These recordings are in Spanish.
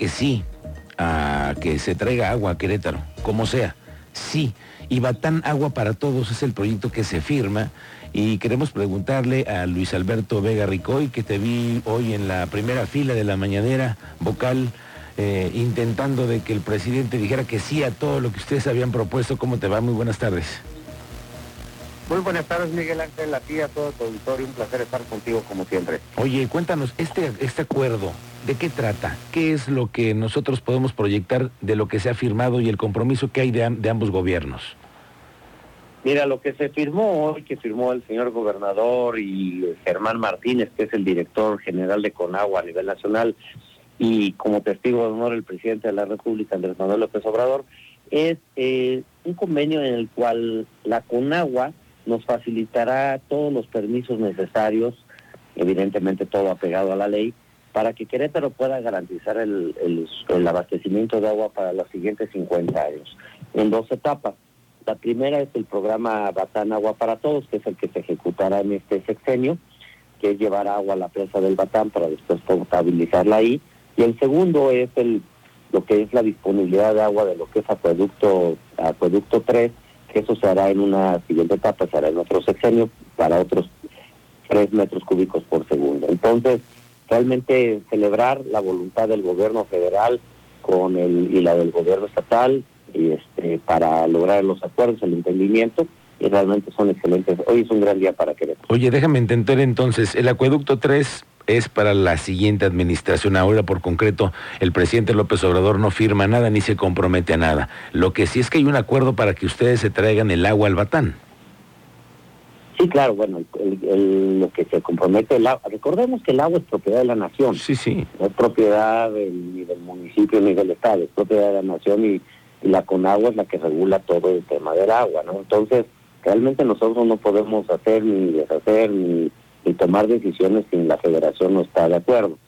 que sí a que se traiga agua a Querétaro, como sea. Sí. Y Batán Agua para Todos es el proyecto que se firma y queremos preguntarle a Luis Alberto Vega Ricoy, que te vi hoy en la primera fila de la mañanera vocal, eh, intentando de que el presidente dijera que sí a todo lo que ustedes habían propuesto. ¿Cómo te va? Muy buenas tardes. Muy buenas tardes, Miguel Ángel, a ti, a todo tu auditorio, un placer estar contigo como siempre. Oye, cuéntanos, este, este acuerdo, ¿de qué trata? ¿Qué es lo que nosotros podemos proyectar de lo que se ha firmado y el compromiso que hay de, ambos gobiernos? Mira, lo que se firmó hoy, que firmó el señor gobernador y Germán Martínez, que es el director general de Conagua a nivel nacional, y como testigo de honor el presidente de la República, Andrés Manuel López Obrador, es eh, un convenio en el cual la Conagua nos facilitará todos los permisos necesarios, evidentemente todo apegado a la ley, para que Querétaro pueda garantizar el, el abastecimiento de agua para los siguientes 50 años, en dos etapas. La primera es el programa Batán Agua para Todos, que es el que se ejecutará en este sexenio, que es llevar agua a la presa del Batán para después potabilizarla ahí. Y el segundo es el lo que es la disponibilidad de agua de lo que es acueducto, acueducto 3, que eso se hará en una siguiente etapa, se hará en otro sexenio para otros 3 metros cúbicos por segundo. Entonces, realmente celebrar la voluntad del gobierno federal con el y la del gobierno estatal y este, para lograr los acuerdos, el entendimiento, y realmente son excelentes. Hoy es un gran día para Querétaro. Oye, déjame entender entonces, el acueducto 3 es para la siguiente administración. Ahora, por concreto, el presidente López Obrador no firma nada ni se compromete a nada. Lo que sí es que hay un acuerdo para que ustedes se traigan el agua al Batán. Sí, claro, bueno, lo que se compromete el agua. Recordemos que el agua es propiedad de la nación. Sí, sí. No es propiedad ni del municipio ni del Estado, es propiedad de la nación y y la CONAGUA es la que regula todo el tema del agua, ¿no? Entonces, realmente nosotros no podemos hacer ni deshacer ni, tomar decisiones si la federación no está de acuerdo.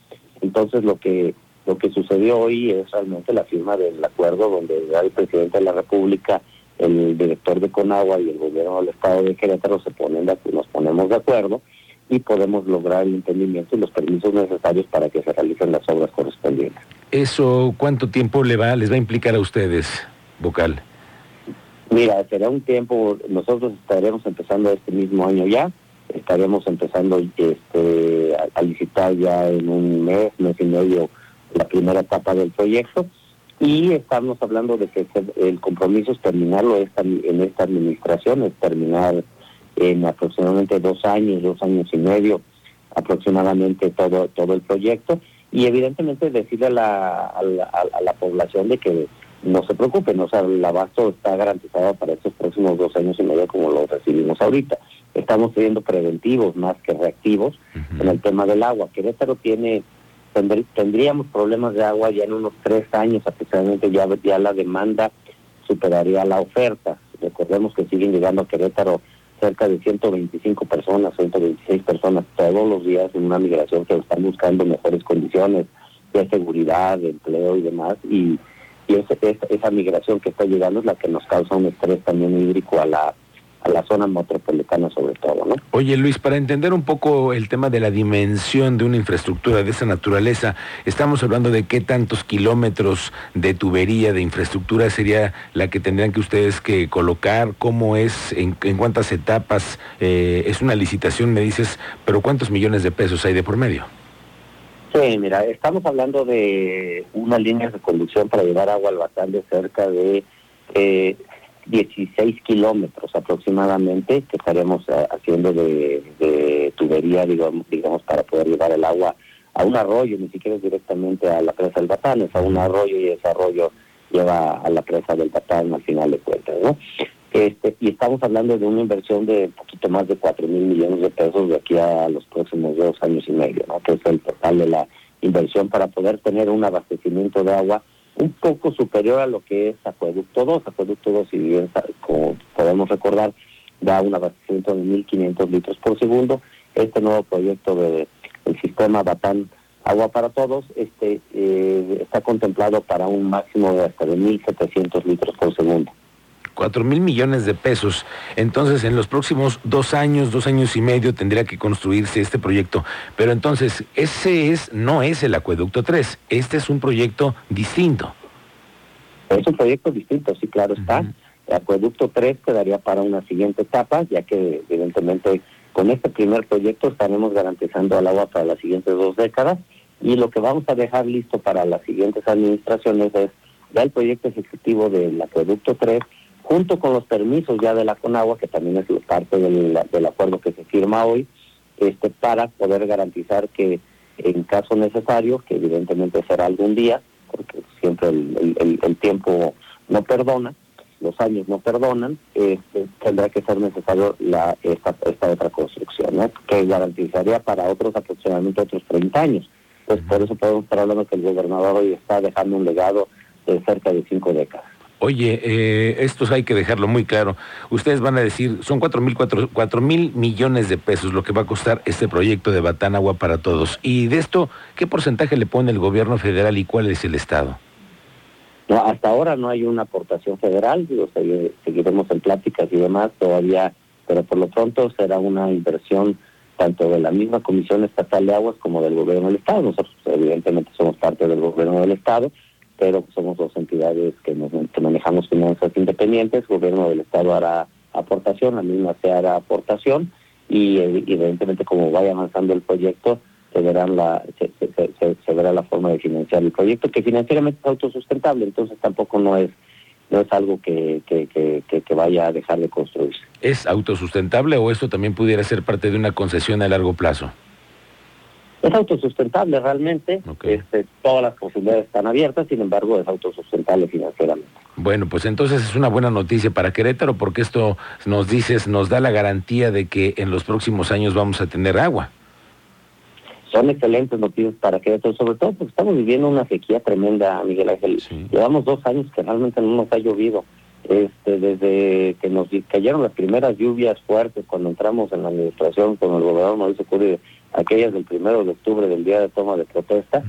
Entonces, lo que lo que sucedió hoy es realmente la firma del acuerdo donde el presidente de la República, el director de Conagua y el gobierno del estado de Querétaro se ponen de, nos ponemos de acuerdo y podemos lograr el entendimiento y los permisos necesarios para que se realicen las obras correspondientes. ¿Eso cuánto tiempo le va, les va a implicar a ustedes, vocal? Mira, será un tiempo, nosotros estaremos empezando este mismo año ya, estaremos empezando este, a, licitar ya en un mes, mes y medio la primera etapa del proyecto y estamos hablando de que el compromiso es terminarlo esta, en esta administración, es terminar en aproximadamente dos años, dos años y medio aproximadamente todo, todo el proyecto y evidentemente decirle a la, a la, población de que no se preocupen, o sea, el abasto está garantizado para estos próximos dos años y medio como lo recibimos ahorita. Estamos teniendo preventivos más que reactivos en el tema del agua. Querétaro tiene, tendríamos problemas de agua ya en unos tres años aproximadamente, ya, ya la demanda superaría la oferta. Recordemos que siguen llegando a Querétaro cerca de 125 personas, 126 personas todos los días en una migración que están buscando mejores condiciones de seguridad, de empleo y demás. Y, y esa, esa migración que está llegando es la que nos causa un estrés también hídrico a la a la zona metropolitana sobre todo, ¿no? Oye Luis, para entender un poco el tema de la dimensión de una infraestructura de esa naturaleza, estamos hablando de qué tantos kilómetros de tubería, de infraestructura sería la que tendrían que ustedes que colocar, cómo es, en, cuántas etapas, eh, es una licitación, me dices, pero cuántos millones de pesos hay de por medio. Sí, mira, estamos hablando de una línea de conducción para llevar agua al batán de cerca de eh, 16 kilómetros aproximadamente que estaremos eh, haciendo de, tubería, digamos, digamos, para poder llevar el agua a un arroyo, ni siquiera directamente a la presa del Batán, es a un arroyo y ese arroyo lleva a la presa del Batán al final de cuentas, ¿no? Este, y estamos hablando de una inversión de un poquito más de 4 mil millones de pesos de aquí a los próximos dos años y medio, ¿no? Que es el total de la inversión para poder tener un abastecimiento de agua un poco superior a lo que es Acueducto 2. Acueducto 2, si bien como podemos recordar, da un abastecimiento de 1.500 litros por segundo. Este nuevo proyecto del sistema Batán Agua para Todos este eh, está contemplado para un máximo de hasta de 1.700 litros por segundo. 4 mil millones de pesos. Entonces, en los próximos dos años, dos años y medio, tendría que construirse este proyecto. Pero entonces, ese es, no es el acueducto 3, este es un proyecto distinto. Es un proyecto distinto, sí, claro está. El acueducto 3 quedaría para una siguiente etapa, ya que evidentemente con este primer proyecto estaremos garantizando el agua para las siguientes dos décadas y lo que vamos a dejar listo para las siguientes administraciones es ya el proyecto ejecutivo del acueducto 3 junto con los permisos ya de la Conagua, que también es parte del, acuerdo que se firma hoy, este para poder garantizar que en caso necesario, que evidentemente será algún día, porque siempre el, el, tiempo no perdona, los años no perdonan, este, tendrá que ser necesario la, esta, esta otra construcción, ¿no? que garantizaría para otros aproximadamente otros 30 años. Pues por eso podemos estar hablando que el gobernador hoy está dejando un legado de cerca de cinco décadas. Oye, eh, esto hay que dejarlo muy claro. Ustedes van a decir, son cuatro mil, cuatro, mil millones de pesos lo que va a costar este proyecto de Batán Agua para Todos. Y de esto, ¿qué porcentaje le pone el gobierno federal y cuál es el Estado? No, hasta ahora no hay una aportación federal, digo, seguiremos en pláticas y demás todavía, pero por lo pronto será una inversión tanto de la misma Comisión Estatal de Aguas como del Gobierno del Estado. Nosotros evidentemente somos parte del Gobierno del Estado pero somos dos entidades que, manejamos finanzas independientes, el gobierno del Estado hará aportación, la misma se hará aportación y evidentemente como vaya avanzando el proyecto se verá la forma de financiar el proyecto que financieramente es autosustentable entonces tampoco no es no es algo que, que, que, vaya a dejar de construirse. ¿Es autosustentable o esto también pudiera ser parte de una concesión a largo plazo? Es autosustentable realmente, este, todas las posibilidades están abiertas, sin embargo es autosustentable financieramente. Bueno, pues entonces es una buena noticia para Querétaro porque esto nos dices, nos da la garantía de que en los próximos años vamos a tener agua. Son excelentes noticias para Querétaro, sobre todo porque estamos viviendo una sequía tremenda, Miguel Ángel. Llevamos dos años que realmente no nos ha llovido. Este, desde que nos cayeron las primeras lluvias fuertes cuando entramos en la administración con el gobernador Mauricio Curi, aquellas del primero de octubre del día de toma de protesta,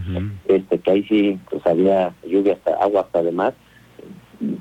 este que ahí sí pues había lluvia hasta agua hasta además.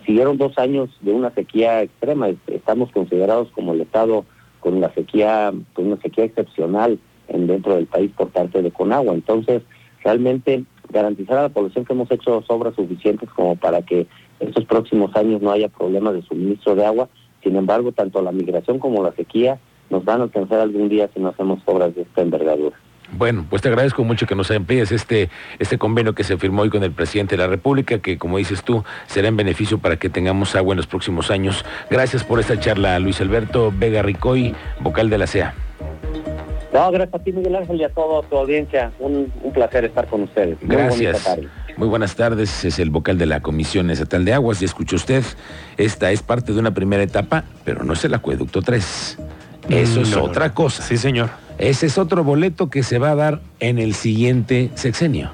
Siguieron dos años de una sequía extrema, estamos considerados como el estado con la sequía, con una sequía excepcional en dentro del país por parte de Conagua. Entonces, realmente garantizar a la población que hemos hecho obras suficientes como para que estos próximos años no haya problemas de suministro de agua. Sin embargo, tanto la migración como la sequía nos van a alcanzar algún día si no hacemos obras de esta envergadura. Bueno, pues te agradezco mucho que nos emplees este, este convenio que se firmó hoy con el presidente de la República, que como dices tú, será en beneficio para que tengamos agua en los próximos años. Gracias por esta charla, Luis Alberto Vega Ricoy, vocal de la CEA. No, gracias a ti, Miguel Ángel, y a toda tu audiencia. Un, placer estar con ustedes. Gracias. Muy buenas tardes, es el vocal de la Comisión Estatal de Aguas y escucha usted, esta es parte de una primera etapa, pero no es el acueducto 3. Eso es otra cosa. Sí, señor. Ese es otro boleto que se va a dar en el siguiente sexenio.